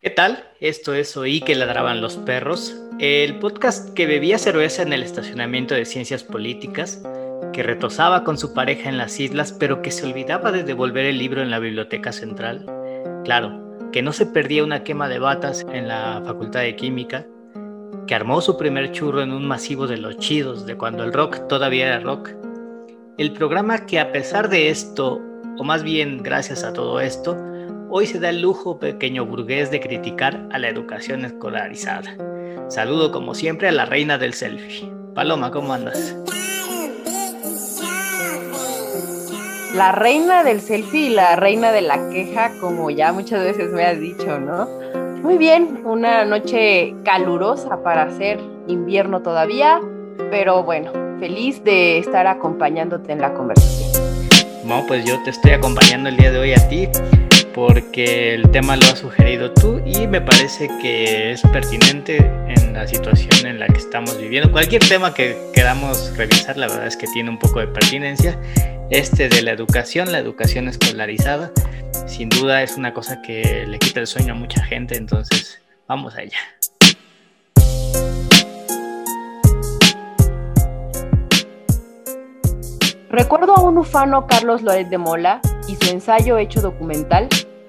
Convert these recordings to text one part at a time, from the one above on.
¿Qué tal? Esto es Oí que ladraban los perros, el podcast que bebía cerveza en el estacionamiento de ciencias políticas, que retosaba con su pareja en las islas, pero que se olvidaba de devolver el libro en la biblioteca central. Claro, que no se perdía una quema de batas en la facultad de química, que armó su primer churro en un masivo de los chidos de cuando el rock todavía era rock. El programa que a pesar de esto, o más bien gracias a todo esto, hoy se da el lujo pequeño burgués de criticar a la educación escolarizada. Saludo como siempre a la reina del selfie. Paloma, ¿cómo andas? La reina del selfie y la reina de la queja, como ya muchas veces me has dicho, ¿no? Muy bien, una noche calurosa para hacer invierno todavía, pero bueno, feliz de estar acompañándote en la conversación. No, pues yo te estoy acompañando el día de hoy a ti porque el tema lo has sugerido tú y me parece que es pertinente en la situación en la que estamos viviendo. Cualquier tema que queramos revisar, la verdad es que tiene un poco de pertinencia. Este de la educación, la educación escolarizada, sin duda es una cosa que le quita el sueño a mucha gente, entonces vamos allá. Recuerdo a un ufano Carlos Loret de Mola y su ensayo hecho documental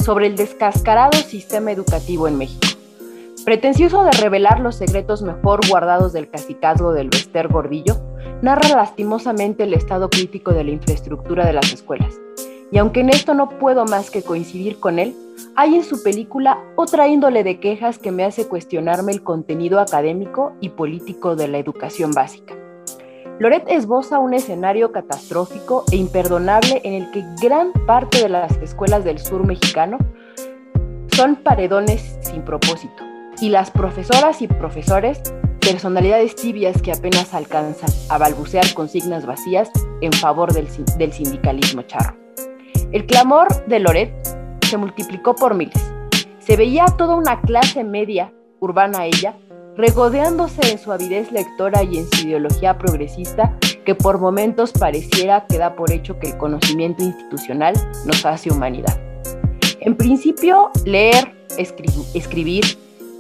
sobre el descascarado sistema educativo en México. Pretencioso de revelar los secretos mejor guardados del cacicazgo del Bester Gordillo, narra lastimosamente el estado crítico de la infraestructura de las escuelas. Y aunque en esto no puedo más que coincidir con él, hay en su película otra índole de quejas que me hace cuestionarme el contenido académico y político de la educación básica. Loret esboza un escenario catastrófico e imperdonable en el que gran parte de las escuelas del sur mexicano son paredones sin propósito y las profesoras y profesores personalidades tibias que apenas alcanzan a balbucear consignas vacías en favor del, sindicalismo charro. El clamor de Loret se multiplicó por miles. Se veía toda una clase media, urbana ella, regodeándose en su avidez lectora y en su ideología progresista que por momentos pareciera que da por hecho que el conocimiento institucional nos hace humanidad. En principio, leer, escribir,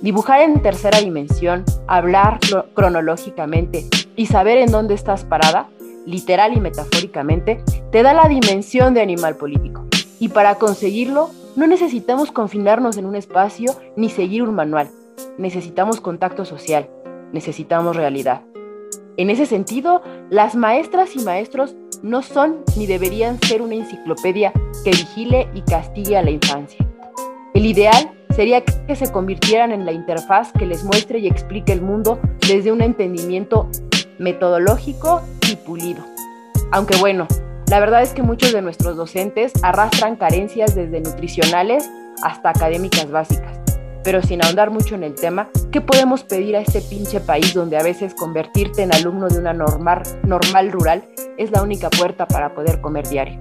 dibujar en tercera dimensión, hablar cronológicamente y saber en dónde estás parada, literal y metafóricamente, te da la dimensión de animal político. Y para conseguirlo, no necesitamos confinarnos en un espacio ni seguir un manual necesitamos contacto social, necesitamos realidad. En ese sentido, las maestras y maestros no son ni deberían ser una enciclopedia que vigile y castigue a la infancia. El ideal sería que se convirtieran en la interfaz que les muestre y explique el mundo desde un entendimiento metodológico y pulido. Aunque bueno, la verdad es que muchos de nuestros docentes arrastran carencias desde nutricionales hasta académicas básicas. Pero sin ahondar mucho en el tema, ¿qué podemos pedir a este pinche país donde a veces convertirte en alumno de una normal, normal rural es la única puerta para poder comer diario?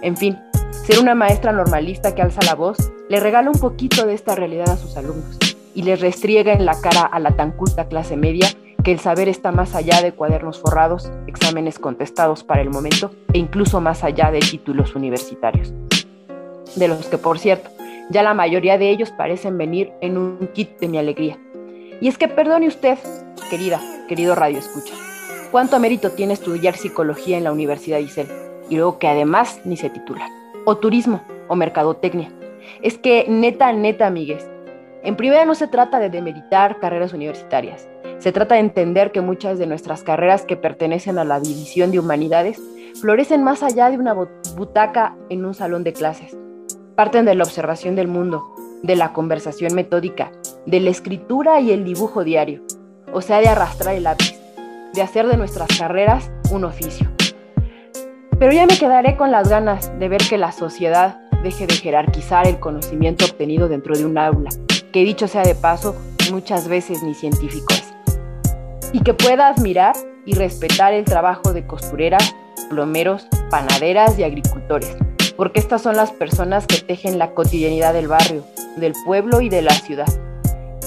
En fin, ser una maestra normalista que alza la voz le regala un poquito de esta realidad a sus alumnos y les restriega en la cara a la tan culta clase media que el saber está más allá de cuadernos forrados, exámenes contestados para el momento e incluso más allá de títulos universitarios. De los que, por cierto, ya la mayoría de ellos parecen venir en un kit de mi alegría. Y es que perdone usted, querida, querido Radio Escucha, cuánto mérito tiene estudiar psicología en la Universidad Isel y luego que además ni se titula. O turismo, o mercadotecnia. Es que neta, neta, amigues, en primera no se trata de demeritar carreras universitarias. Se trata de entender que muchas de nuestras carreras que pertenecen a la división de humanidades florecen más allá de una butaca en un salón de clases parten de la observación del mundo, de la conversación metódica, de la escritura y el dibujo diario, o sea, de arrastrar el lápiz, de hacer de nuestras carreras un oficio. Pero ya me quedaré con las ganas de ver que la sociedad deje de jerarquizar el conocimiento obtenido dentro de un aula, que dicho sea de paso, muchas veces ni científico es, y que pueda admirar y respetar el trabajo de costureras, plomeros, panaderas y agricultores porque estas son las personas que tejen la cotidianidad del barrio, del pueblo y de la ciudad.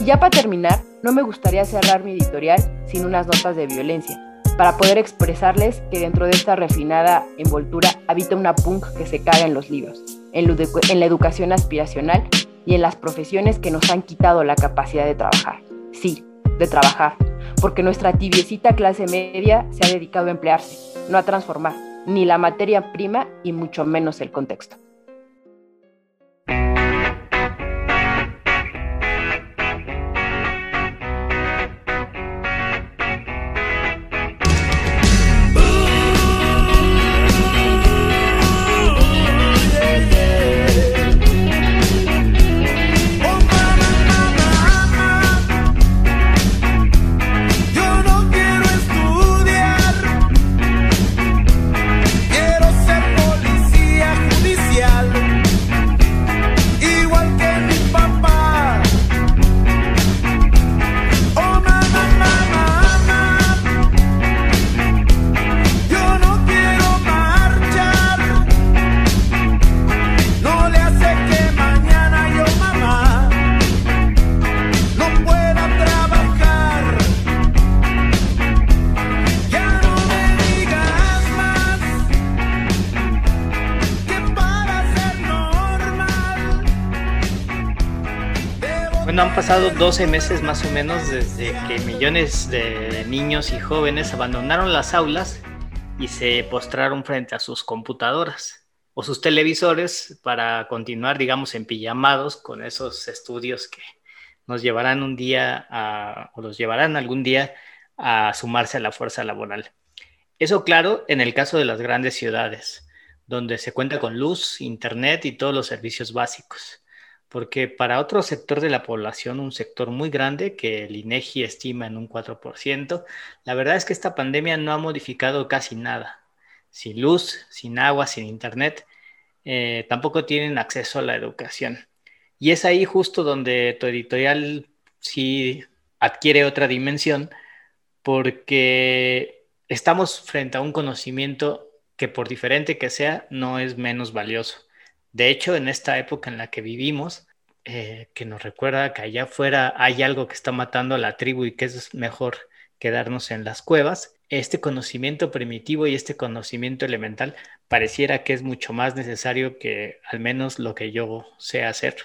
Y ya para terminar, no me gustaría cerrar mi editorial sin unas notas de violencia, para poder expresarles que dentro de esta refinada envoltura habita una punk que se caga en los libros, en, la educación aspiracional y en las profesiones que nos han quitado la capacidad de trabajar. Sí, de trabajar, porque nuestra tibiecita clase media se ha dedicado a emplearse, no a transformar, ni la materia prima y mucho menos el contexto. Pasado 12 meses más o menos desde que millones de niños y jóvenes abandonaron las aulas y se postraron frente a sus computadoras o sus televisores para continuar, digamos, en pijamados con esos estudios que nos llevarán un día o los llevarán algún día a sumarse a la fuerza laboral. Eso claro en el caso de las grandes ciudades, donde se cuenta con luz, internet y todos los servicios básicos porque para otro sector de la población, un sector muy grande que el INEGI estima en un 4%, la verdad es que esta pandemia no ha modificado casi nada. Sin luz, sin agua, sin internet, eh, tampoco tienen acceso a la educación. Y es ahí justo donde tu editorial sí adquiere otra dimensión, porque estamos frente a un conocimiento que por diferente que sea, no es menos valioso. De hecho, en esta época en la que vivimos, eh, que nos recuerda que allá afuera hay algo que está matando a la tribu y que es mejor quedarnos en las cuevas, este conocimiento primitivo y este conocimiento elemental pareciera que es mucho más necesario que al menos lo que yo sé hacer,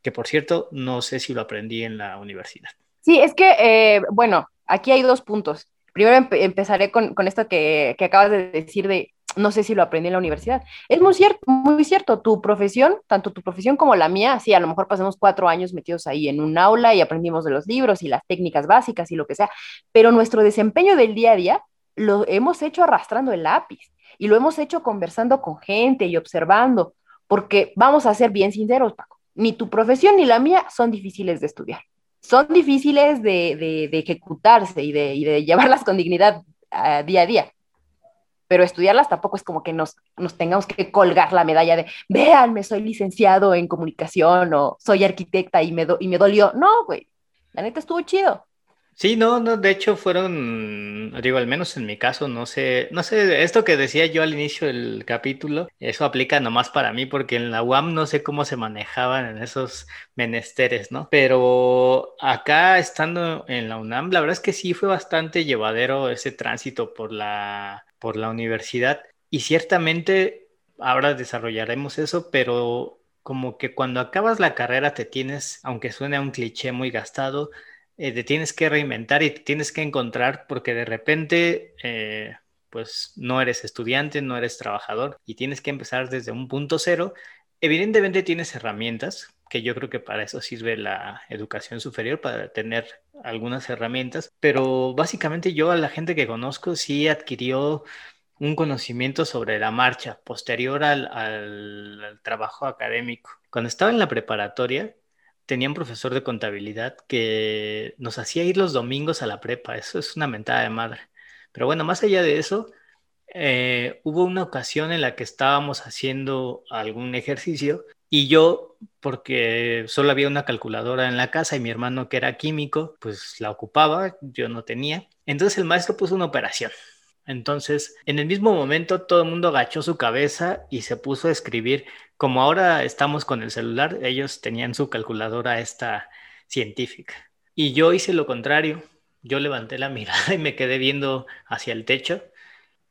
que por cierto no sé si lo aprendí en la universidad. Sí, es que, eh, bueno, aquí hay dos puntos. Primero empezaré con, esto que, que acabas de decir de no sé si lo aprendí en la universidad. Es muy cierto, muy cierto, tu profesión, tanto tu profesión como la mía, sí, a lo mejor pasamos cuatro años metidos ahí en un aula y aprendimos de los libros y las técnicas básicas y lo que sea, pero nuestro desempeño del día a día lo hemos hecho arrastrando el lápiz y lo hemos hecho conversando con gente y observando, porque vamos a ser bien sinceros, Paco, ni tu profesión ni la mía son difíciles de estudiar. Son difíciles de, ejecutarse y de, llevarlas con dignidad ah, día a día pero estudiarlas tampoco es como que nos, nos tengamos que colgar la medalla de, véanme, soy licenciado en comunicación o soy arquitecta y me, y me dolió. No, güey, la neta estuvo chido. Sí, no, no, de hecho fueron, digo, al menos en mi caso, no sé, no sé, esto que decía yo al inicio del capítulo, eso aplica nomás para mí, porque en la UAM no sé cómo se manejaban en esos menesteres, ¿no? Pero acá estando en la UNAM, la verdad es que sí fue bastante llevadero ese tránsito por la, por la universidad y ciertamente ahora desarrollaremos eso, pero como que cuando acabas la carrera te tienes, aunque suene a un cliché muy gastado, eh, te tienes que reinventar y te tienes que encontrar porque de repente eh, pues no eres estudiante, no eres trabajador y tienes que empezar desde un punto cero. Evidentemente tienes herramientas, que yo creo que para eso sirve la educación superior, para tener algunas herramientas, pero básicamente yo a la gente que conozco sí adquirió un conocimiento sobre la marcha posterior al, al trabajo académico. Cuando estaba en la preparatoria, tenía un profesor de contabilidad que nos hacía ir los domingos a la prepa. Eso es una mentada de madre. Pero bueno, más allá de eso, eh, hubo una ocasión en la que estábamos haciendo algún ejercicio y yo, porque solo había una calculadora en la casa y mi hermano que era químico, pues la ocupaba, yo no tenía. Entonces el maestro puso una operación. Entonces, en el mismo momento, todo el mundo agachó su cabeza y se puso a escribir como ahora estamos con el celular, ellos tenían su calculadora esta científica. Y yo hice lo contrario. Yo levanté la mirada y me quedé viendo hacia el techo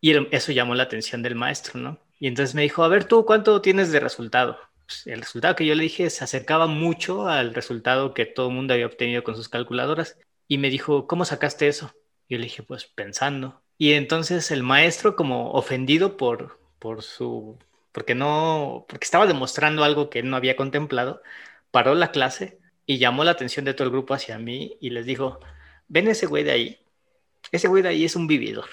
y eso llamó la atención del maestro, ¿no? Y entonces me dijo, a ver tú, ¿cuánto tienes de resultado? Pues, el resultado que yo le dije se acercaba mucho al resultado que todo el mundo había obtenido con sus calculadoras. Y me dijo, ¿cómo sacaste eso? Yo le dije, pues pensando. Y entonces el maestro, como ofendido por, por su, porque no, porque estaba demostrando algo que no había contemplado, paró la clase y llamó la atención de todo el grupo hacia mí y les dijo, ven ese güey de ahí, ese güey de ahí es un vividor,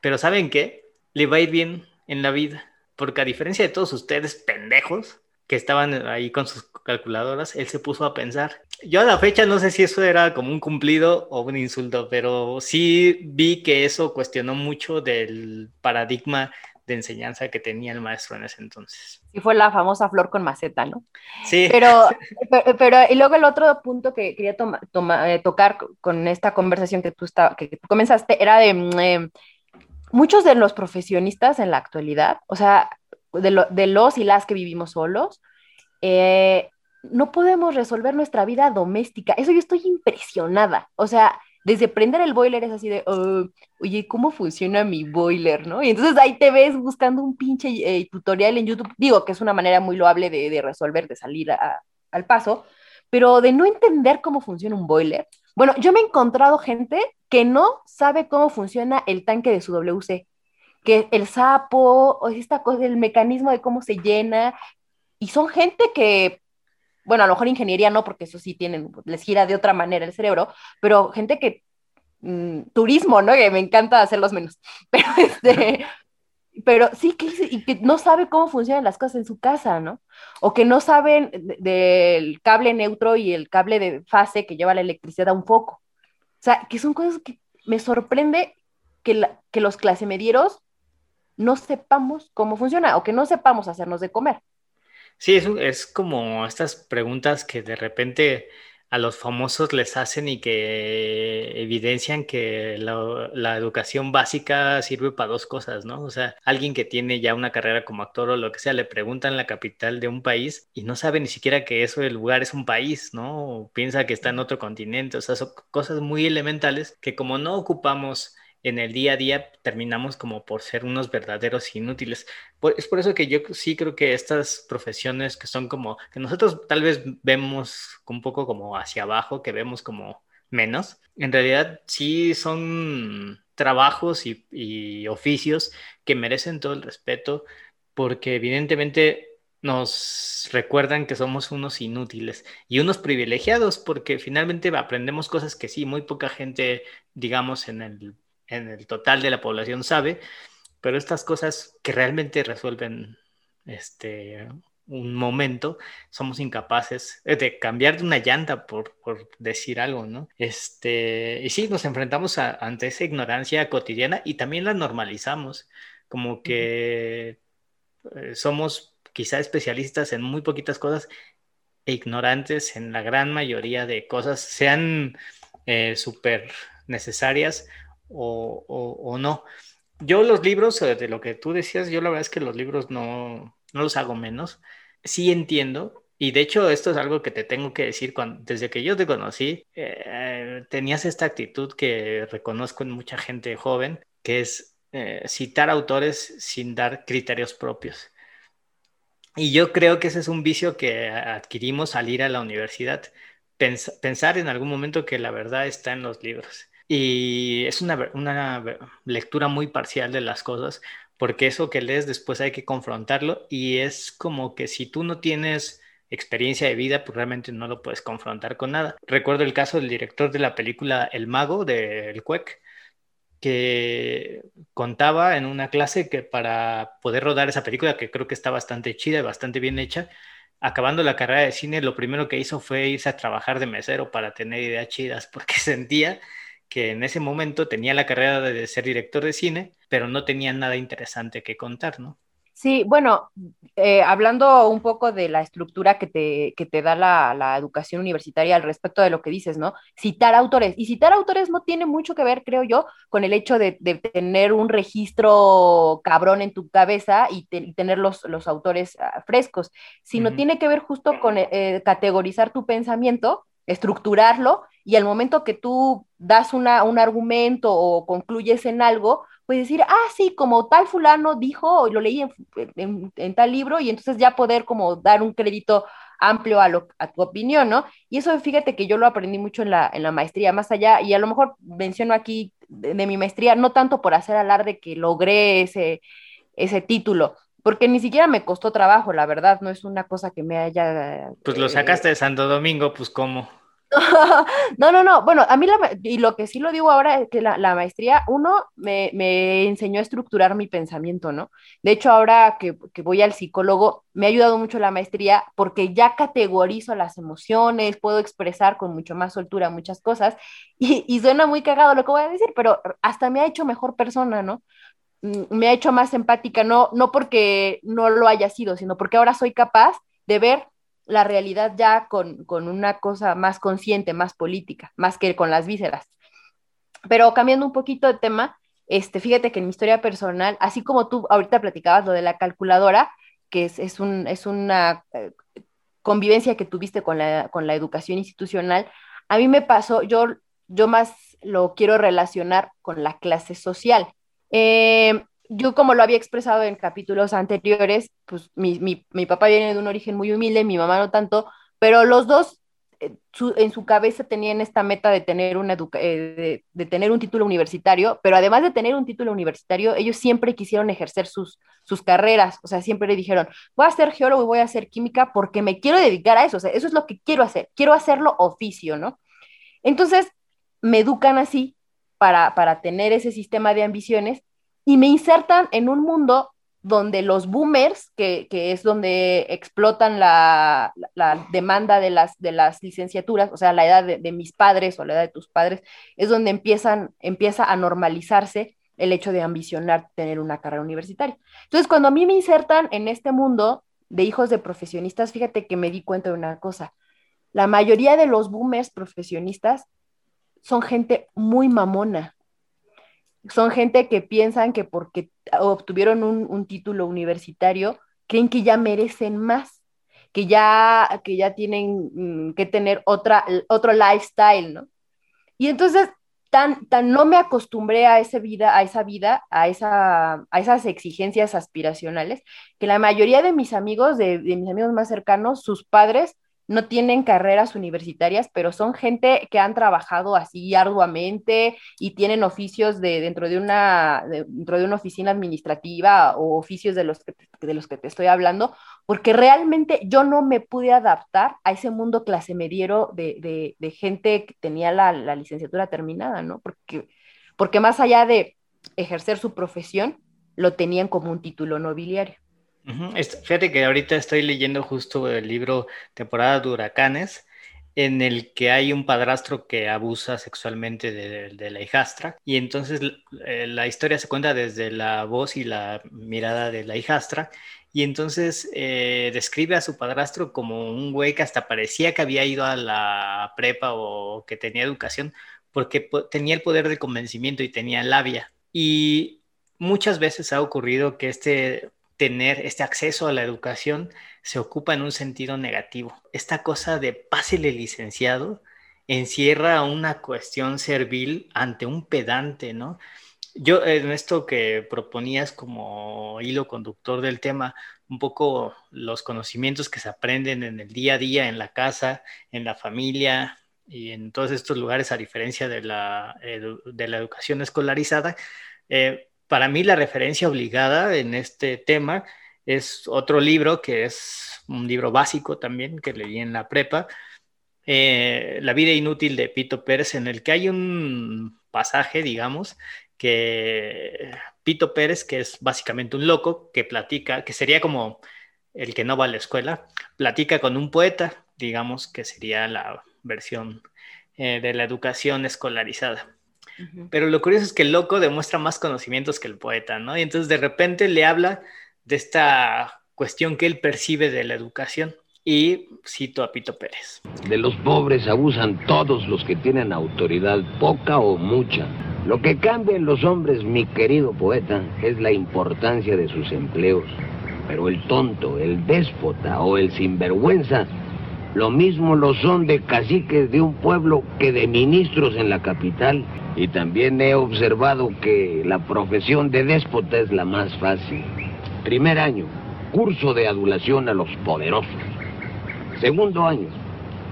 pero ¿saben qué? Le va a ir bien en la vida, porque a diferencia de todos ustedes pendejos que estaban ahí con sus calculadoras, él se puso a pensar. Yo a la fecha no sé si eso era como un cumplido o un insulto, pero sí vi que eso cuestionó mucho del paradigma de enseñanza que tenía el maestro en ese entonces. Y fue la famosa flor con maceta, ¿no? Sí. Pero, pero, y luego el otro punto que quería eh, tocar con esta conversación que tú, que, comenzaste era de mm, eh, muchos de los profesionistas en la actualidad, o sea, de, los y las que vivimos solos, eh, no podemos resolver nuestra vida doméstica. Eso yo estoy impresionada. O sea, desde prender el boiler es así de, oh, oye, ¿cómo funciona mi boiler? ¿no? Y entonces ahí te ves buscando un pinche eh, tutorial en YouTube. Digo que es una manera muy loable de, resolver, de salir al paso, pero de no entender cómo funciona un boiler. Bueno, yo me he encontrado gente que no sabe cómo funciona el tanque de su WC, que el sapo, o esta cosa, el mecanismo de cómo se llena, y son gente que bueno, a lo mejor ingeniería no, porque eso sí tienen, les gira de otra manera el cerebro, pero gente que, mm, turismo, ¿no? Que me encanta hacerlos menos, pero este, pero sí que, y que no sabe cómo funcionan las cosas en su casa, ¿no? O que no saben del cable neutro y el cable de fase que lleva la electricidad a un foco. O sea, que son cosas que me sorprende que, que los clase medieros no sepamos cómo funciona o que no sepamos hacernos de comer. Sí, es, es como estas preguntas que de repente a los famosos les hacen y que evidencian que la, educación básica sirve para dos cosas, ¿no? O sea, alguien que tiene ya una carrera como actor o lo que sea, le preguntan la capital de un país y no sabe ni siquiera que eso el lugar es un país, ¿no? O piensa que está en otro continente, o sea, son cosas muy elementales que como no ocupamos en el día a día terminamos como por ser unos verdaderos inútiles. es por eso que yo sí creo que estas profesiones que son como, que nosotros tal vez vemos un poco como hacia abajo, que vemos como menos, en realidad sí son trabajos y, y oficios que merecen todo el respeto porque evidentemente nos recuerdan que somos unos inútiles y unos privilegiados porque finalmente aprendemos cosas que sí, muy poca gente, digamos, en el en el total de la población sabe, pero estas cosas que realmente resuelven este, un momento, somos incapaces de cambiar de una llanta, por, por decir algo, ¿no? Este, y sí, nos enfrentamos ante esa ignorancia cotidiana y también la normalizamos, como que eh, somos quizá especialistas en muy poquitas cosas e ignorantes en la gran mayoría de cosas, sean eh, súper necesarias o, no. Yo los libros, eh, de lo que tú decías, yo la verdad es que los libros no, no los hago menos. Sí entiendo, y de hecho esto es algo que te tengo que decir, cuando, desde que yo te conocí, eh, tenías esta actitud que reconozco en mucha gente joven, que es eh, citar autores sin dar criterios propios. Y yo creo que ese es un vicio que adquirimos al ir a la universidad, pensar en algún momento que la verdad está en los libros. Y es una, una lectura muy parcial de las cosas, porque eso que lees después hay que confrontarlo y es como que si tú no tienes experiencia de vida, pues realmente no lo puedes confrontar con nada. Recuerdo el caso del director de la película El Mago de El Cuec, que contaba en una clase que para poder rodar esa película, que creo que está bastante chida y bastante bien hecha, acabando la carrera de cine, lo primero que hizo fue irse a trabajar de mesero para tener ideas chidas, porque sentía que en ese momento tenía la carrera de ser director de cine, pero no tenía nada interesante que contar, ¿no? Sí, bueno, eh, hablando un poco de la estructura que te, que te da la, educación universitaria al respecto de lo que dices, ¿no? Citar autores. Y citar autores no tiene mucho que ver, creo yo, con el hecho de, tener un registro cabrón en tu cabeza y, tener los, los autores ah, frescos, sino tiene que ver justo con eh, categorizar tu pensamiento, estructurarlo y al momento que tú das una, un argumento o concluyes en algo, pues decir, ah, sí, como tal fulano dijo, lo leí en, tal libro, y entonces ya poder como dar un crédito amplio a, lo, a tu opinión, ¿no? Y eso fíjate que yo lo aprendí mucho en la, en la maestría, más allá, y a lo mejor menciono aquí de, mi maestría, no tanto por hacer alarde que logré ese, ese título, porque ni siquiera me costó trabajo, la verdad, no es una cosa que me haya... Pues lo sacaste de Santo Domingo, pues cómo. no, no, no. Bueno, a mí, y lo que sí lo digo ahora es que la, maestría, uno, me, me, enseñó a estructurar mi pensamiento, ¿no? De hecho, ahora que, que, voy al psicólogo, me ha ayudado mucho la maestría porque ya categorizo las emociones, puedo expresar con mucho más soltura muchas cosas, y, y suena muy cagado lo que voy a decir, pero hasta me ha hecho mejor persona, ¿no? Mm, me ha hecho más empática, no, no porque no lo haya sido, sino porque ahora soy capaz de ver la realidad ya con, una cosa más consciente, más política, más que con las vísceras. Pero cambiando un poquito de tema, este, fíjate que en mi historia personal, así como tú ahorita platicabas lo de la calculadora, que es, es, un, es una eh, convivencia que tuviste con la, con la educación institucional, a mí me pasó, yo, yo más lo quiero relacionar con la clase social. Eh, yo como lo había expresado en capítulos anteriores, pues mi, mi, mi, papá viene de un origen muy humilde, mi mamá no tanto, pero los dos eh, en su cabeza tenían esta meta de tener, una eh, de, tener un título universitario, pero además de tener un título universitario, ellos siempre quisieron ejercer sus, sus carreras, o sea, siempre le dijeron, voy a ser geólogo y voy a hacer química porque me quiero dedicar a eso, o sea, eso es lo que quiero hacer, quiero hacerlo oficio, ¿no? Entonces, me educan así para, para tener ese sistema de ambiciones y me insertan en un mundo donde los boomers, que, es donde explotan la, demanda de las, de las licenciaturas, o sea, la edad de, mis padres o la edad de tus padres, es donde empiezan, empieza a normalizarse el hecho de ambicionar tener una carrera universitaria. Entonces, cuando a mí me insertan en este mundo de hijos de profesionistas, fíjate que me di cuenta de una cosa. La mayoría de los boomers profesionistas son gente muy mamona, son gente que piensan que porque obtuvieron un, título universitario, creen que ya merecen más, que ya, que ya tienen mm, que tener otra, otro lifestyle, ¿no? Y entonces, tan, tan no me acostumbré a esa vida, a esa vida, a, esa, a esas exigencias aspiracionales, que la mayoría de mis amigos, de mis amigos más cercanos, sus padres no tienen carreras universitarias, pero son gente que han trabajado así arduamente y tienen oficios de, dentro, de una, dentro de una oficina administrativa o oficios de los, que, de los que te estoy hablando, porque realmente yo no me pude adaptar a ese mundo clase mediero de, gente que tenía la, la, licenciatura terminada, ¿no? Porque, porque más allá de ejercer su profesión, lo tenían como un título nobiliario. Fíjate que ahorita estoy leyendo justo el libro Temporada de Huracanes, en el que hay un padrastro que abusa sexualmente de, la hijastra y entonces eh, la historia se cuenta desde la voz y la mirada de la hijastra y entonces eh, describe a su padrastro como un güey que hasta parecía que había ido a la prepa o que tenía educación porque tenía el poder de convencimiento y tenía labia. Y muchas veces ha ocurrido que este tener este acceso a la educación se ocupa en un sentido negativo. Esta cosa de pásele licenciado encierra una cuestión servil ante un pedante, ¿no? Yo en esto que proponías como hilo conductor del tema, un poco los conocimientos que se aprenden en el día a día, en la casa, en la familia y en todos estos lugares, a diferencia de la, de la educación escolarizada, eh, para mí la referencia obligada en este tema es otro libro que es un libro básico también que leí en la prepa, eh, La vida inútil de Pito Pérez, en el que hay un pasaje, digamos, que Pito Pérez, que es básicamente un loco, que platica, que sería como el que no va a la escuela, platica con un poeta, digamos que sería la versión eh, de la educación escolarizada. Pero lo curioso es que el loco demuestra más conocimientos que el poeta, ¿no? Y entonces de repente le habla de esta cuestión que él percibe de la educación. Y cito a Pito Pérez. De los pobres abusan todos los que tienen autoridad, poca o mucha. Lo que cambia en los hombres, mi querido poeta, es la importancia de sus empleos. Pero el tonto, el déspota o el sinvergüenza, lo mismo lo son de caciques de un pueblo que de ministros en la capital. Y también he observado que la profesión de déspota es la más fácil. Primer año, curso de adulación a los poderosos. Segundo año,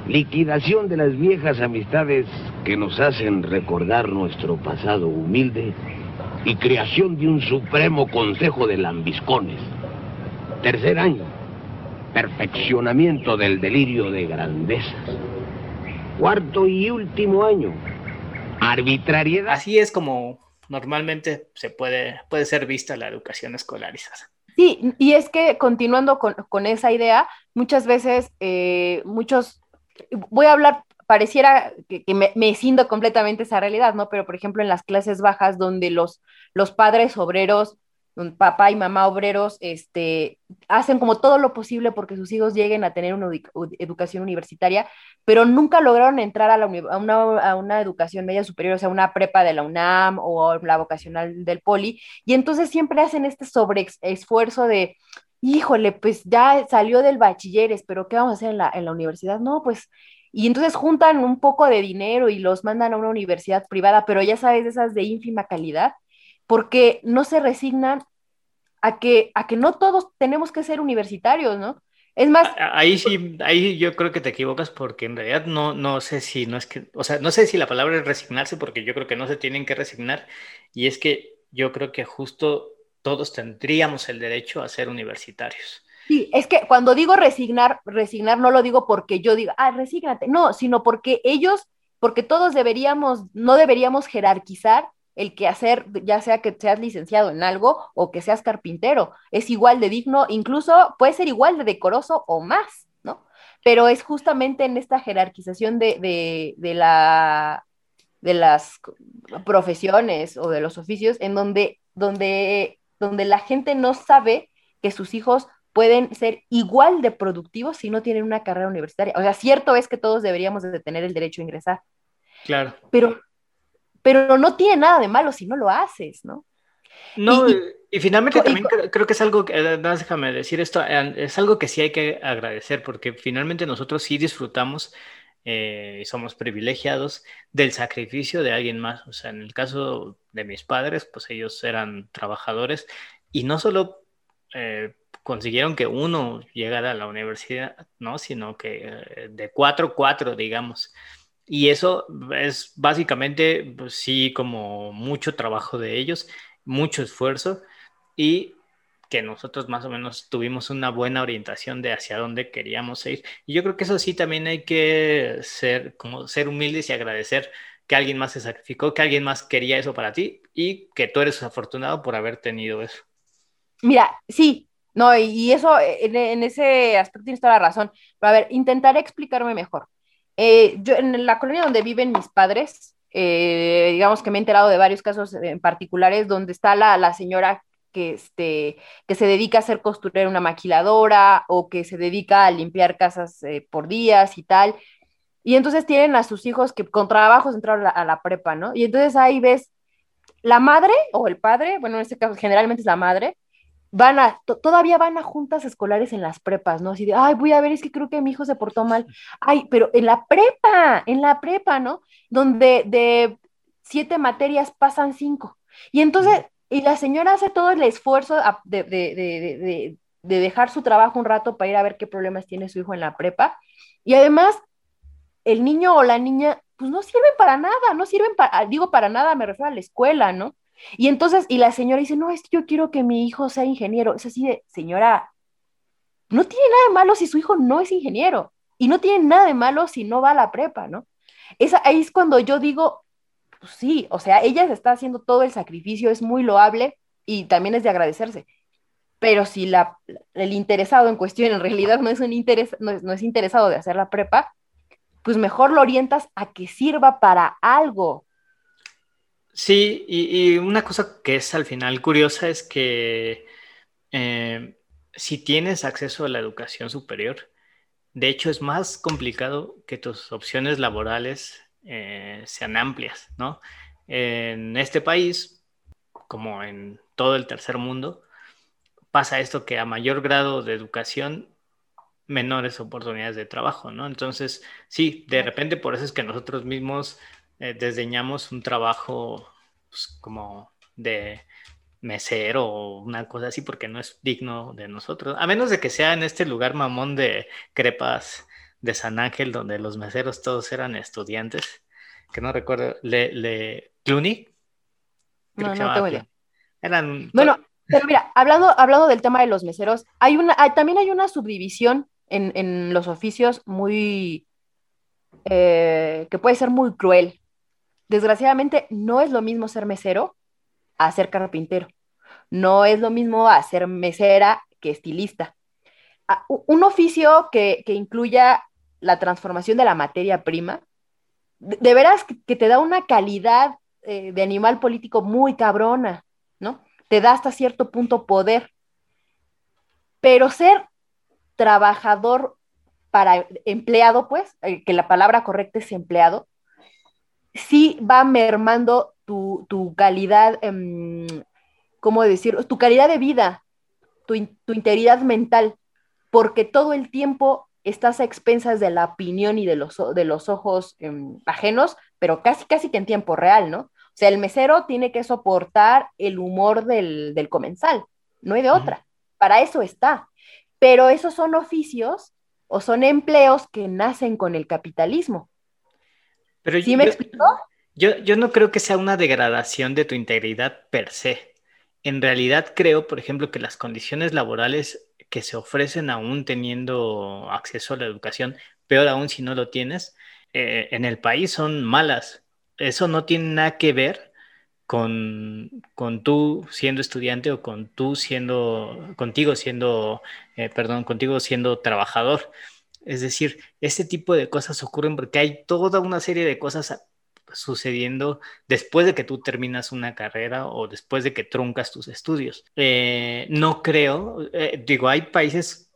liquidación de las viejas amistades que nos hacen recordar nuestro pasado humilde y creación de un supremo consejo de lambiscones. Tercer año, perfeccionamiento del delirio de grandezas. Cuarto y último año, arbitrariedad. Así es como normalmente se puede, puede ser vista la educación escolarizada. Sí, y es que continuando con, esa idea, muchas veces, eh, muchos, voy a hablar, pareciera que, me, me cindo completamente esa realidad, ¿no? Pero, por ejemplo, en las clases bajas, donde los, los padres obreros papá y mamá obreros este, hacen como todo lo posible porque sus hijos lleguen a tener una educación universitaria, pero nunca lograron entrar a, la, a, una, educación media superior, o sea, una prepa de la UNAM o la vocacional del Poli, y entonces siempre hacen este sobreesfuerzo de, híjole, pues ya salió del bachilleres, pero ¿qué vamos a hacer en la, en la universidad? No, pues y entonces juntan un poco de dinero y los mandan a una universidad privada, pero ya sabes, esas de ínfima calidad, porque no se resignan a que, a que no todos tenemos que ser universitarios, ¿no? Es más... Ahí sí, ahí yo creo que te equivocas porque en realidad no, no sé si, no es que, o sea, no sé si la palabra es resignarse porque yo creo que no se tienen que resignar y es que yo creo que justo todos tendríamos el derecho a ser universitarios. Sí, es que cuando digo resignar, resignar no lo digo porque yo diga, ah, resígnate, no, sino porque ellos, porque todos deberíamos, no deberíamos jerarquizar el que hacer, ya sea que seas licenciado en algo o que seas carpintero, es igual de digno, incluso puede ser igual de decoroso o más, ¿no? Pero es justamente en esta jerarquización de, de, la, de las profesiones o de los oficios en donde, donde, donde la gente no sabe que sus hijos pueden ser igual de productivos si no tienen una carrera universitaria. O sea, cierto es que todos deberíamos de tener el derecho a ingresar. Claro. Pero pero no tiene nada de malo si no lo haces, ¿no? No, y, finalmente también creo, que es algo que, eh, déjame decir esto, eh, es algo que sí hay que agradecer porque finalmente nosotros sí disfrutamos eh, y somos privilegiados del sacrificio de alguien más. O sea, en el caso de mis padres, pues ellos eran trabajadores y no solo consiguieron que uno llegara a la universidad, ¿no? Sino que de cuatro, cuatro, digamos. Y eso es básicamente, pues, sí, como mucho trabajo de ellos, mucho esfuerzo y que nosotros más o menos tuvimos una buena orientación de hacia dónde queríamos ir. Y yo creo que eso sí también hay que ser, como ser humildes y agradecer que alguien más se sacrificó, que alguien más quería eso para ti y que tú eres afortunado por haber tenido eso. Mira, sí, no, y eso en, ese aspecto tienes toda la razón. Pero a ver, intentaré explicarme mejor. Eh, yo en la colonia donde viven mis padres, eh, digamos que me he enterado de varios casos en particulares donde está la, señora que, este, que se dedica a ser costurera una maquiladora o que se dedica a limpiar casas eh, por días y tal. Y entonces tienen a sus hijos que con trabajos entraron a la, prepa, ¿no? Y entonces ahí ves la madre o el padre, bueno, en este caso generalmente es la madre, van a, todavía van a juntas escolares en las prepas, ¿no? Así de, ay, voy a ver, es que creo que mi hijo se portó mal. Ay, pero en la prepa, en la prepa, ¿no? Donde de siete materias pasan cinco. Y entonces, y la señora hace todo el esfuerzo de, de, dejar su trabajo un rato para ir a ver qué problemas tiene su hijo en la prepa. Y además, el niño o la niña, pues no sirven para nada, no sirven para, digo para nada, me refiero a la escuela, ¿no? Y entonces, y la señora dice, no, es que yo quiero que mi hijo sea ingeniero. Es así de, señora, no tiene nada de malo si su hijo no es ingeniero. Y no tiene nada de malo si no va a la prepa, ¿no? Esa, ahí es cuando yo digo, pues sí, o sea, ella se está haciendo todo el sacrificio, es muy loable y también es de agradecerse. Pero si la, el interesado en cuestión en realidad no es, un interés, no es, no es interesado de hacer la prepa, pues mejor lo orientas a que sirva para algo, Sí, y, una cosa que es al final curiosa es que eh, si tienes acceso a la educación superior, de hecho es más complicado que tus opciones laborales eh, sean amplias, ¿no? En este país, como en todo el tercer mundo, pasa esto que a mayor grado de educación, menores oportunidades de trabajo, ¿no? Entonces, sí, de repente por eso es que nosotros mismos eh, desdeñamos un trabajo pues, como de mesero o una cosa así porque no es digno de nosotros, a menos de que sea en este lugar mamón de crepas de San Ángel donde los meseros todos eran estudiantes, que no recuerdo, le, le Clooney. no, no tengo idea. Eran bueno, pero mira, hablando, hablando del tema de los meseros, hay una, también hay una subdivisión en, en los oficios muy, eh, que puede ser muy cruel. Desgraciadamente, no es lo mismo ser mesero a ser carpintero. No es lo mismo a ser mesera que estilista. Un oficio que, que incluya la transformación de la materia prima, de, veras que, te da una calidad eh, de animal político muy cabrona, ¿no? Te da hasta cierto punto poder. Pero ser trabajador para empleado, pues, eh, que la palabra correcta es empleado, sí va mermando tu, calidad, em, ¿cómo decir? Tu calidad de vida, tu, integridad mental, porque todo el tiempo estás a expensas de la opinión y de los, de los ojos em, ajenos, pero casi, casi que en tiempo real, ¿no? O sea, el mesero tiene que soportar el humor del, comensal, no hay de otra. Para eso está. Pero esos son oficios o son empleos que nacen con el capitalismo. Pero ¿Sí me explico? Yo, yo no creo que sea una degradación de tu integridad per se. En realidad creo, por ejemplo, que las condiciones laborales que se ofrecen aún teniendo acceso a la educación, peor aún si no lo tienes, eh, en el país son malas. Eso no tiene nada que ver con, con tú siendo estudiante o con tú siendo, contigo siendo, eh, perdón, contigo siendo trabajador. Es decir, este tipo de cosas ocurren porque hay toda una serie de cosas sucediendo después de que tú terminas una carrera o después de que truncas tus estudios. Eh, no creo, eh, digo, hay países,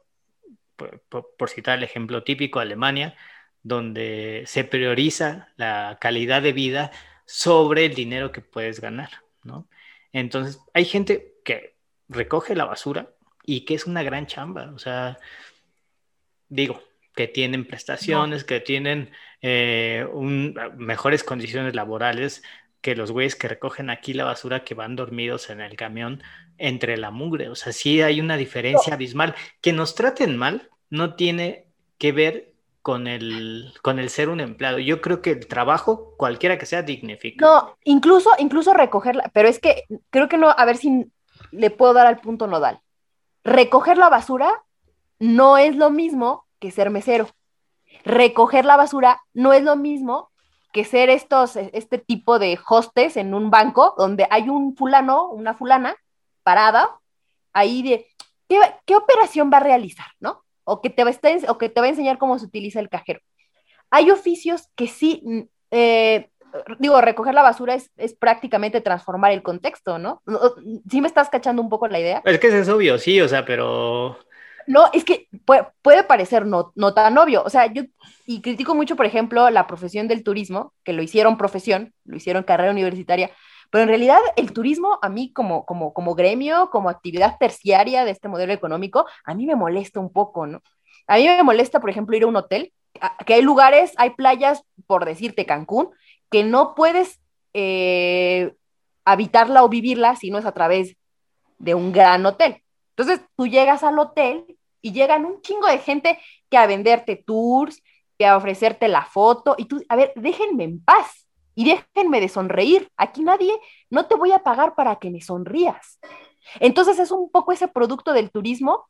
por, citar el ejemplo típico, Alemania, donde se prioriza la calidad de vida sobre el dinero que puedes ganar, ¿no? Entonces, hay gente que recoge la basura y que es una gran chamba, o sea, digo, que tienen prestaciones, que tienen eh, mejores condiciones laborales que los güeyes que recogen aquí la basura que van dormidos en el camión entre la mugre. O sea, sí hay una diferencia abismal. Que nos traten mal no tiene que ver con el, con el ser un empleado. Yo creo que el trabajo, cualquiera que sea, dignifica. No, incluso, incluso recogerla, pero es que creo que no, a ver si le puedo dar al punto nodal. Recoger la basura no es lo mismo ser mesero. Recoger la basura no es lo mismo que ser estos, este tipo de hostes en un banco donde hay un fulano, una fulana parada ahí de, ¿qué, operación va a realizar? ¿No? o que, te va a o que te va a enseñar cómo se utiliza el cajero. Hay oficios que sí, eh, digo, recoger la basura es, prácticamente transformar el contexto, ¿no? ¿Sí me estás cachando un poco la idea? Es que es obvio, sí, o sea, pero... No, es que puede, parecer no, no, tan obvio. O sea, yo y critico mucho, por ejemplo, la profesión del turismo, que lo hicieron profesión, lo hicieron carrera universitaria, pero en realidad el turismo a mí como, como, como gremio, como actividad terciaria de este modelo económico, a mí me molesta un poco, ¿no? A mí me molesta, por ejemplo, ir a un hotel, que hay lugares, hay playas, por decirte Cancún, que no puedes eh, habitarla o vivirla si no es a través de un gran hotel. Entonces tú llegas al hotel y llegan un chingo de gente que a venderte tours, que a ofrecerte la foto, y tú, a ver, déjenme en paz y déjenme de sonreír. Aquí nadie, no te voy a pagar para que me sonrías. Entonces es un poco ese producto del turismo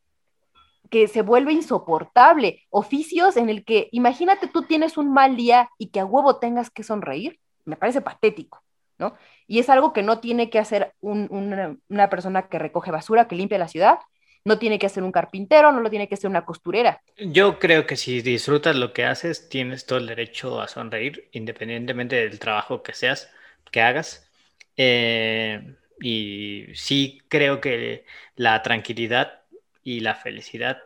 que se vuelve insoportable. Oficios en el que, imagínate, tú tienes un mal día y que a huevo tengas que sonreír. Me parece patético, ¿no? Y es algo que no tiene que hacer una, una persona que recoge basura, que limpia la ciudad, no tiene que ser un carpintero, no lo tiene que ser una costurera. Yo creo que si disfrutas lo que haces, tienes todo el derecho a sonreír, independientemente del trabajo que seas, que hagas. Eh, y sí creo que la tranquilidad y la felicidad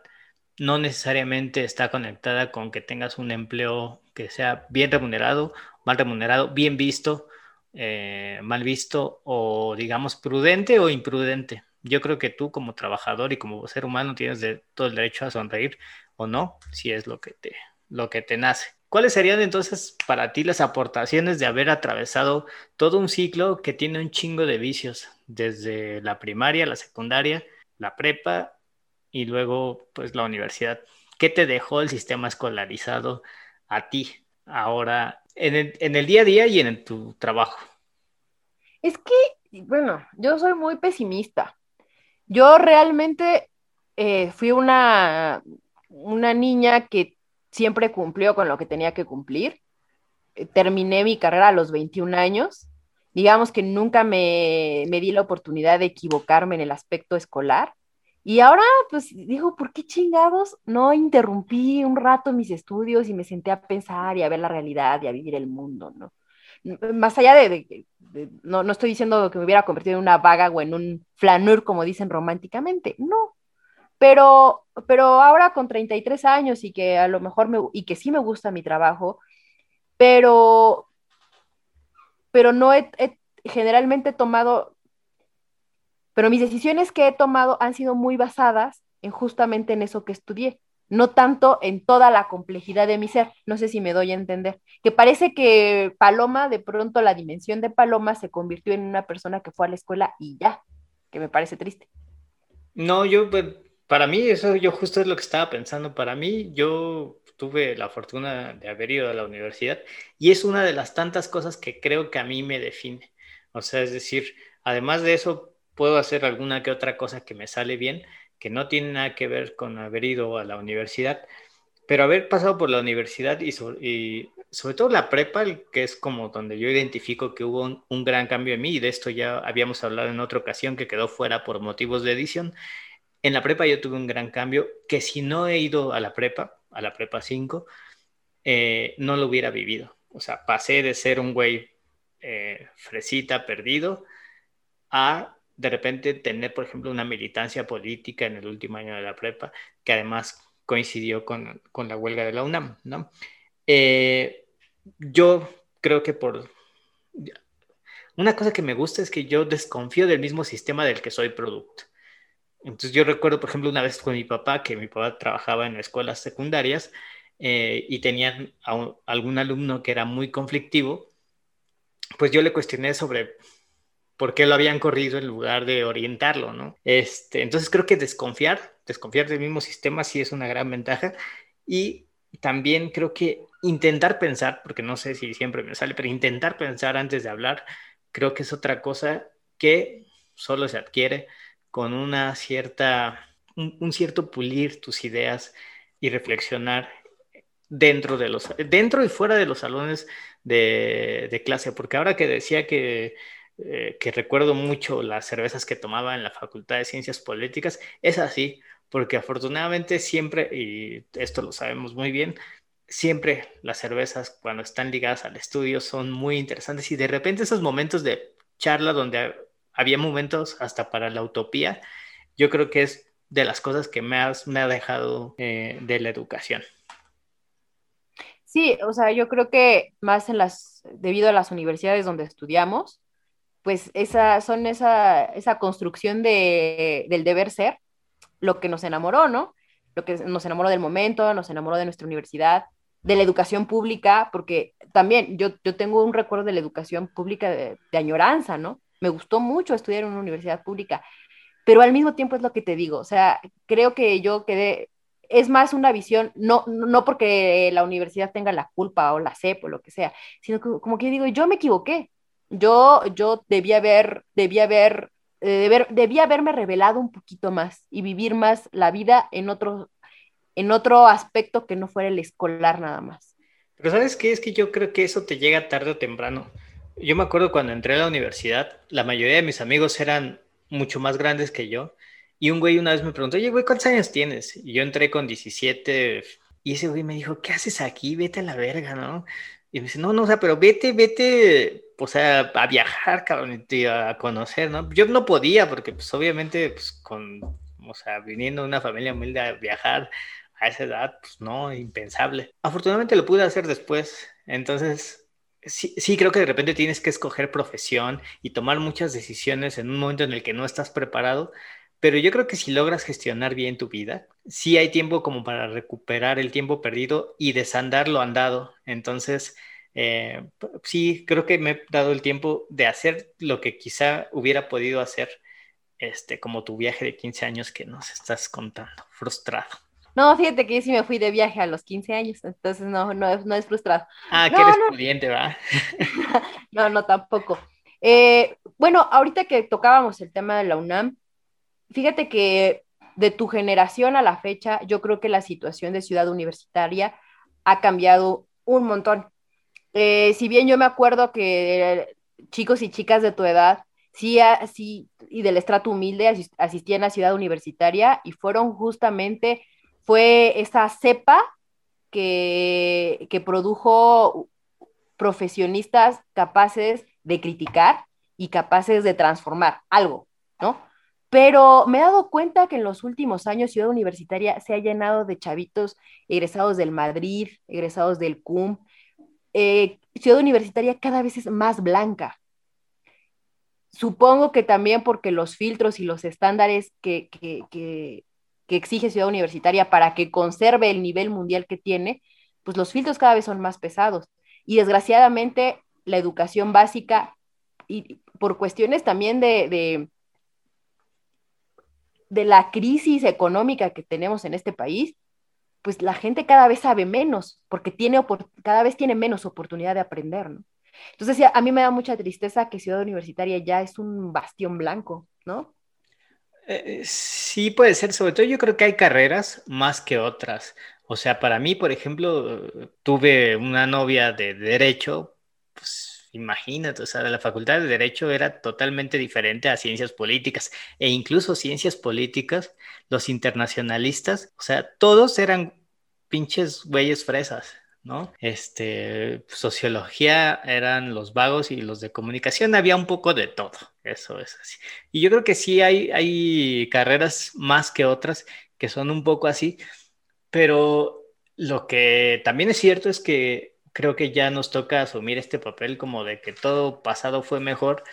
no necesariamente está conectada con que tengas un empleo que sea bien remunerado, mal remunerado, bien visto, eh, mal visto o digamos prudente o imprudente yo creo que tú como trabajador y como ser humano tienes todo el derecho a sonreír o no, si es lo que te, lo que te nace. ¿Cuáles serían entonces para ti las aportaciones de haber atravesado todo un ciclo que tiene un chingo de vicios, desde la primaria, la secundaria, la prepa y luego pues la universidad? ¿Qué te dejó el sistema escolarizado a ti ahora en el, día a día y en tu trabajo? Es que, bueno, yo soy muy pesimista. Yo realmente eh, fui una, una niña que siempre cumplió con lo que tenía que cumplir. Eh, terminé mi carrera a los 21 años. Digamos que nunca me, di la oportunidad de equivocarme en el aspecto escolar. Y ahora, pues digo, ¿por qué chingados no interrumpí un rato mis estudios y me senté a pensar y a ver la realidad y a vivir el mundo, ¿no? Más allá de, no, no, estoy diciendo que me hubiera convertido en una vaga o en un flanur, como dicen románticamente, no, pero, pero ahora con 33 años y que a lo mejor me, y que sí me gusta mi trabajo, pero, pero no he, generalmente tomado, pero mis decisiones que he tomado han sido muy basadas en justamente en eso que estudié, no tanto en toda la complejidad de mi ser. No sé si me doy a entender. Que parece que Paloma, de pronto la dimensión de Paloma se convirtió en una persona que fue a la escuela y ya, que me parece triste. No, yo pues, para mí, eso yo justo es lo que estaba pensando. Para mí, yo tuve la fortuna de haber ido a la universidad y es una de las tantas cosas que creo que a mí me define. O sea, es decir, además de eso, puedo hacer alguna que otra cosa que me sale bien, que no tiene nada que ver con haber ido a la universidad, pero haber pasado por la universidad y sobre, todo la prepa, que es como donde yo identifico que hubo un, gran cambio en mí, y de esto ya habíamos hablado en otra ocasión que quedó fuera por motivos de edición, en la prepa yo tuve un gran cambio que si no he ido a la prepa, a la prepa 5, eh, no lo hubiera vivido. O sea, pasé de ser un güey eh, fresita, perdido, a de repente tener, por ejemplo, una militancia política en el último año de la prepa, que además coincidió con, la huelga de la UNAM, ¿no? Eh, yo creo que por... Una cosa que me gusta es que yo desconfío del mismo sistema del que soy producto. Entonces yo recuerdo, por ejemplo, una vez con mi papá, que mi papá trabajaba en escuelas secundarias eh, y tenía algún alumno que era muy conflictivo, pues yo le cuestioné sobre por qué lo habían corrido en lugar de orientarlo, ¿no? Este, entonces creo que desconfiar, desconfiar del mismo sistema sí es una gran ventaja y también creo que intentar pensar, porque no sé si siempre me sale, pero intentar pensar antes de hablar, creo que es otra cosa que solo se adquiere con una cierta, un, cierto pulir tus ideas y reflexionar dentro de los, dentro y fuera de los salones de, clase, porque ahora que decía que, eh, que recuerdo mucho las cervezas que tomaba en la Facultad de Ciencias Políticas, es así, porque afortunadamente siempre, y esto lo sabemos muy bien, siempre las cervezas cuando están ligadas al estudio son muy interesantes y de repente esos momentos de charla donde había momentos hasta para la utopía. Yo creo que es de las cosas que me, me ha dejado eh, de la educación. Sí, o sea, yo creo que más en las, debido a las universidades donde estudiamos, pues esa, son esa, esa construcción de, del deber ser, lo que nos enamoró, ¿no? Lo que nos enamoró del momento, nos enamoró de nuestra universidad, de la educación pública, porque también yo, yo tengo un recuerdo de la educación pública de añoranza, ¿no? me gustó mucho estudiar en una universidad pública, pero al mismo tiempo es lo que te digo, o sea, creo que yo quedé, es más una visión, no, no porque la universidad tenga la culpa o la CEP o lo que sea, sino como que digo, yo me equivoqué, yo, yo debía haber, debía haber, eh, debía haberme revelado un poquito más y vivir más la vida en otro, en otro aspecto que no fuera el escolar nada más. Pero sabes qué, es que yo creo que eso te llega tarde o temprano. Yo me acuerdo cuando entré a la universidad, la mayoría de mis amigos eran mucho más grandes que yo. Y un güey una vez me preguntó, oye, güey, ¿cuántos años tienes? Y yo entré con 17 y ese güey me dijo, ¿qué haces aquí? Vete a la verga, ¿no? Y me dice, no, no, o sea, pero vete, vete, o sea, a viajar, cabrón, a conocer, ¿no? Yo no podía porque, pues, obviamente, pues, con, o sea, viniendo de una familia humilde a viajar a esa edad, pues, no, impensable. Afortunadamente lo pude hacer después, entonces sí, creo que de repente tienes que escoger profesión y tomar muchas decisiones en un momento en el que no estás preparado, pero yo creo que si logras gestionar bien tu vida, sí hay tiempo como para recuperar el tiempo perdido y desandar lo andado. Entonces, eh, sí, creo que me he dado el tiempo de hacer lo que quizá hubiera podido hacer, este, como tu viaje de 15 años que nos estás contando, frustrado. No, fíjate que yo sí me fui de viaje a los 15 años, entonces no, no, no es frustrado. Ah, que eres pudiente, ¿va? no, no, tampoco. Eh, bueno, ahorita que tocábamos el tema de la UNAM, fíjate que de tu generación a la fecha, yo creo que la situación de ciudad universitaria ha cambiado un montón. Eh, si bien yo me acuerdo que chicos y chicas de tu edad, sí, sí y del estrato humilde asistían a ciudad universitaria y fueron justamente, fue esa cepa que, que produjo profesionistas capaces de criticar y capaces de transformar algo, ¿no? Pero me he dado cuenta que en los últimos años Ciudad Universitaria se ha llenado de chavitos egresados del Madrid, egresados del CUM. Eh, Ciudad Universitaria cada vez es más blanca. Supongo que también porque los filtros y los estándares que, que, que, que exige Ciudad Universitaria para que conserve el nivel mundial que tiene, pues los filtros cada vez son más pesados. Y desgraciadamente la educación básica, y por cuestiones también de de la crisis económica que tenemos en este país, pues la gente cada vez sabe menos, porque tiene cada vez tiene menos oportunidad de aprender, ¿no? Entonces, a mí me da mucha tristeza que Ciudad Universitaria ya es un bastión blanco, ¿no? Eh, sí, puede ser. Sobre todo yo creo que hay carreras más que otras. O sea, para mí, por ejemplo, tuve una novia de derecho, pues Imagínate, o sea, la facultad de Derecho era totalmente diferente a ciencias políticas e incluso ciencias políticas, los internacionalistas, o sea, todos eran pinches güeyes fresas, ¿no? Este, sociología eran los vagos y los de comunicación, había un poco de todo, eso es así. Y yo creo que sí hay, hay carreras más que otras que son un poco así, pero lo que también es cierto es que creo que ya nos toca asumir este papel como de que todo pasado fue mejor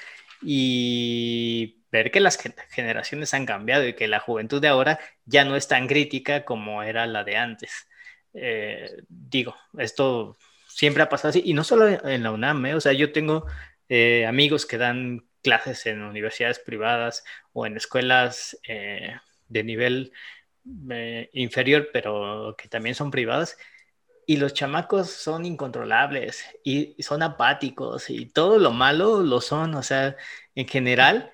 y ver que las generaciones han cambiado y que la juventud de ahora ya no es tan crítica como era la de antes. Eh, digo, esto siempre ha pasado así, y no solo en la UNAM, ¿eh? o sea, yo tengo eh, amigos que dan clases en universidades privadas o en escuelas de nivel inferior, pero que también son privadas, y los chamacos son incontrolables y son apáticos y todo lo malo lo son. O sea, en general,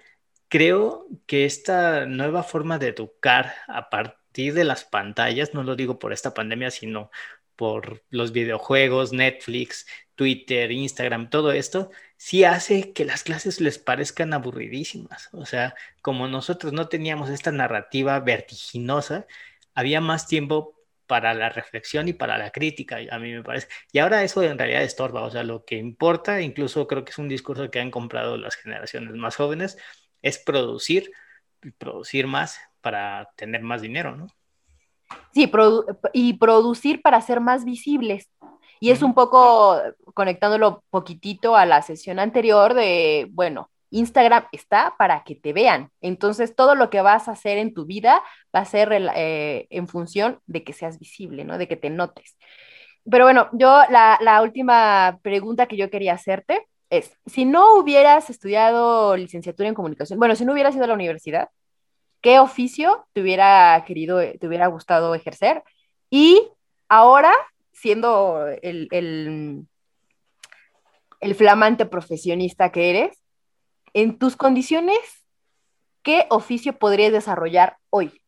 creo que esta nueva forma de educar a partir de las pantallas, no lo digo por esta pandemia, sino por los videojuegos, Netflix, Twitter, Instagram, todo esto, sí hace que las clases les parezcan aburridísimas. O sea, como nosotros no teníamos esta narrativa vertiginosa, había más tiempo para la reflexión y para la crítica, a mí me parece. Y ahora eso en realidad estorba, o sea, lo que importa, incluso creo que es un discurso que han comprado las generaciones más jóvenes, es producir producir más para tener más dinero, ¿no? Sí, y producir para ser más visibles. Y es un poco conectándolo poquitito a la sesión anterior de, bueno, Instagram está para que te vean. Entonces, todo lo que vas a hacer en tu vida va a ser eh, en función de que seas visible, ¿no? De que te notes. Pero bueno, yo la, última pregunta que yo quería hacerte es, si no hubieras estudiado licenciatura en comunicación, bueno, si no hubieras ido a la universidad, ¿qué oficio te hubiera querido, te hubiera gustado ejercer? Y ahora, siendo el, flamante profesionista que eres, en tus condiciones, ¿qué oficio podrías desarrollar hoy?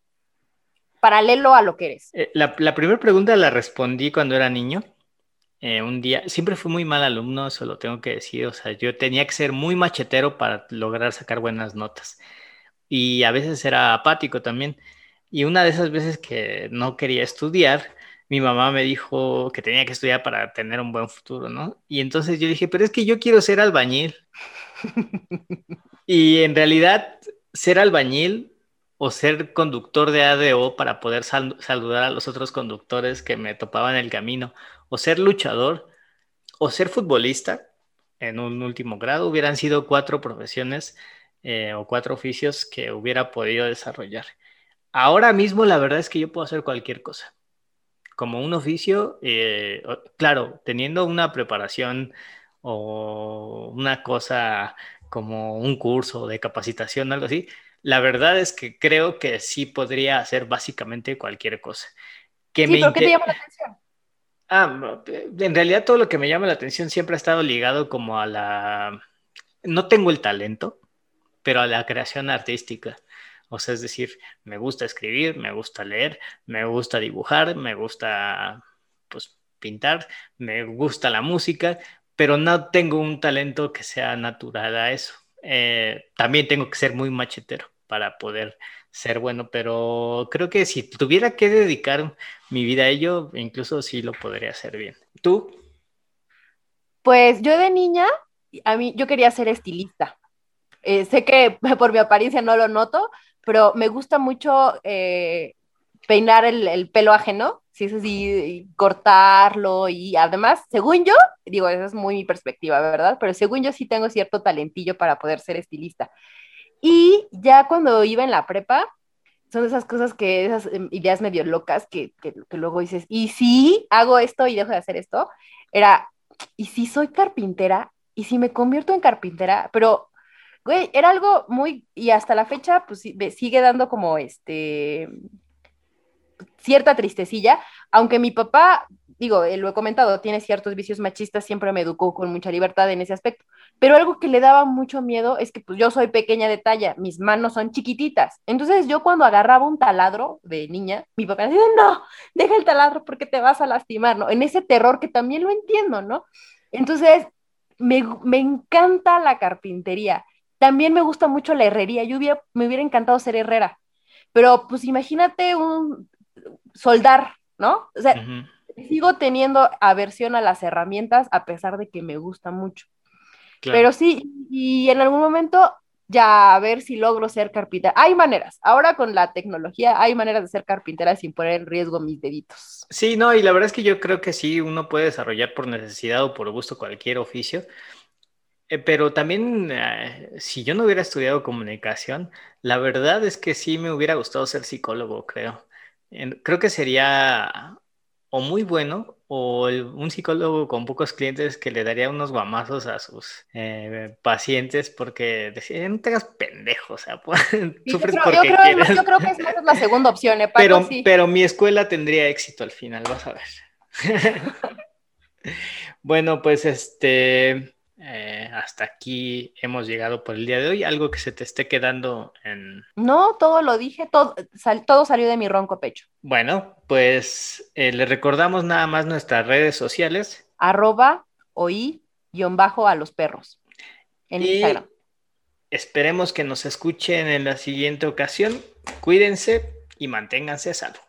Paralelo a lo que eres. Eh, la, primera pregunta la respondí cuando era niño. Eh, un día, siempre fui muy mal alumno, eso lo tengo que decir. O sea, yo tenía que ser muy machetero para lograr sacar buenas notas. Y a veces era apático también. Y una de esas veces que no quería estudiar, mi mamá me dijo que tenía que estudiar para tener un buen futuro, ¿no? Y entonces yo dije, pero es que yo quiero ser albañil. y en realidad, ser albañil o ser conductor de ADO para poder saludar a los otros conductores que me topaban el camino, o ser luchador, o ser futbolista en un último grado, hubieran sido cuatro profesiones eh, o cuatro oficios que hubiera podido desarrollar. Ahora mismo la verdad es que yo puedo hacer cualquier cosa. Como un oficio, eh, claro, teniendo una preparación o una cosa como un curso de capacitación, algo así, la verdad es que creo que sí podría hacer básicamente cualquier cosa. Que sí, ¿qué te llama la atención? Ah, en realidad todo lo que me llama la atención siempre ha estado ligado como a la... No tengo el talento, pero a la creación artística. O sea, es decir, me gusta escribir, me gusta leer, me gusta dibujar, me gusta pues pintar, me gusta la música, pero no tengo un talento que sea natural a eso. Eh, también tengo que ser muy machetero para poder ser bueno, pero creo que si tuviera que dedicar mi vida a ello, incluso sí lo podría hacer bien. ¿Tú? Pues yo de niña, a mí yo quería ser estilista. Eh, sé que por mi apariencia no lo noto, pero me gusta mucho eh, peinar el, pelo ajeno, sí, es así, cortarlo y además, según yo, digo, esa es muy mi perspectiva, ¿verdad? Pero según yo sí tengo cierto talentillo para poder ser estilista. Y ya cuando iba en la prepa, son esas cosas que, esas em, ideas medio locas que, que, que luego dices, y si hago esto y dejo de hacer esto, era, y si soy carpintera, y si me convierto en carpintera, pero güey, era algo muy, y hasta la fecha, pues sigue dando como este, cierta tristecilla, aunque mi papá, digo, eh, lo he comentado, tiene ciertos vicios machistas, siempre me educó con mucha libertad en ese aspecto, pero algo que le daba mucho miedo es que pues yo soy pequeña de talla, mis manos son chiquititas, entonces yo cuando agarraba un taladro de niña, mi papá decía, no, deja el taladro porque te vas a lastimar, ¿no? En ese terror que también lo entiendo, ¿no? Entonces, me, me encanta la carpintería también me gusta mucho la herrería. Yo me hubiera encantado ser herrera. Pero pues imagínate un soldar, ¿no? O sea, sigo teniendo aversión a las herramientas a pesar de que me gusta mucho. Pero sí, y en algún momento ya a ver si logro ser carpintera. Hay maneras. Ahora con la tecnología hay maneras de ser carpintera sin poner en riesgo mis deditos. Sí, no, y la verdad es que yo creo que sí, uno puede desarrollar por necesidad o por gusto cualquier oficio. Eh, pero también, eh, si yo no hubiera estudiado comunicación, la verdad es que sí me hubiera gustado ser psicólogo, creo. Creo que sería o muy bueno o un psicólogo con pocos clientes que le daría unos guamazos a sus eh, pacientes porque decía, no tengas pendejos, o sea, porque yo creo, Yo creo que es la segunda opción, ¿eh? pero, pero mi escuela tendría éxito al final, vas a ver. bueno, pues este... Eh, hasta aquí hemos llegado por el día de hoy. ¿Algo que se te esté quedando en...? No, todo lo dije, todo, todo salió de mi ronco pecho. Bueno, pues eh, le recordamos nada más nuestras redes sociales. Arroba oí-bajo a los perros en Instagram. Esperemos que nos escuchen en la siguiente ocasión. Cuídense y manténganse a salvo.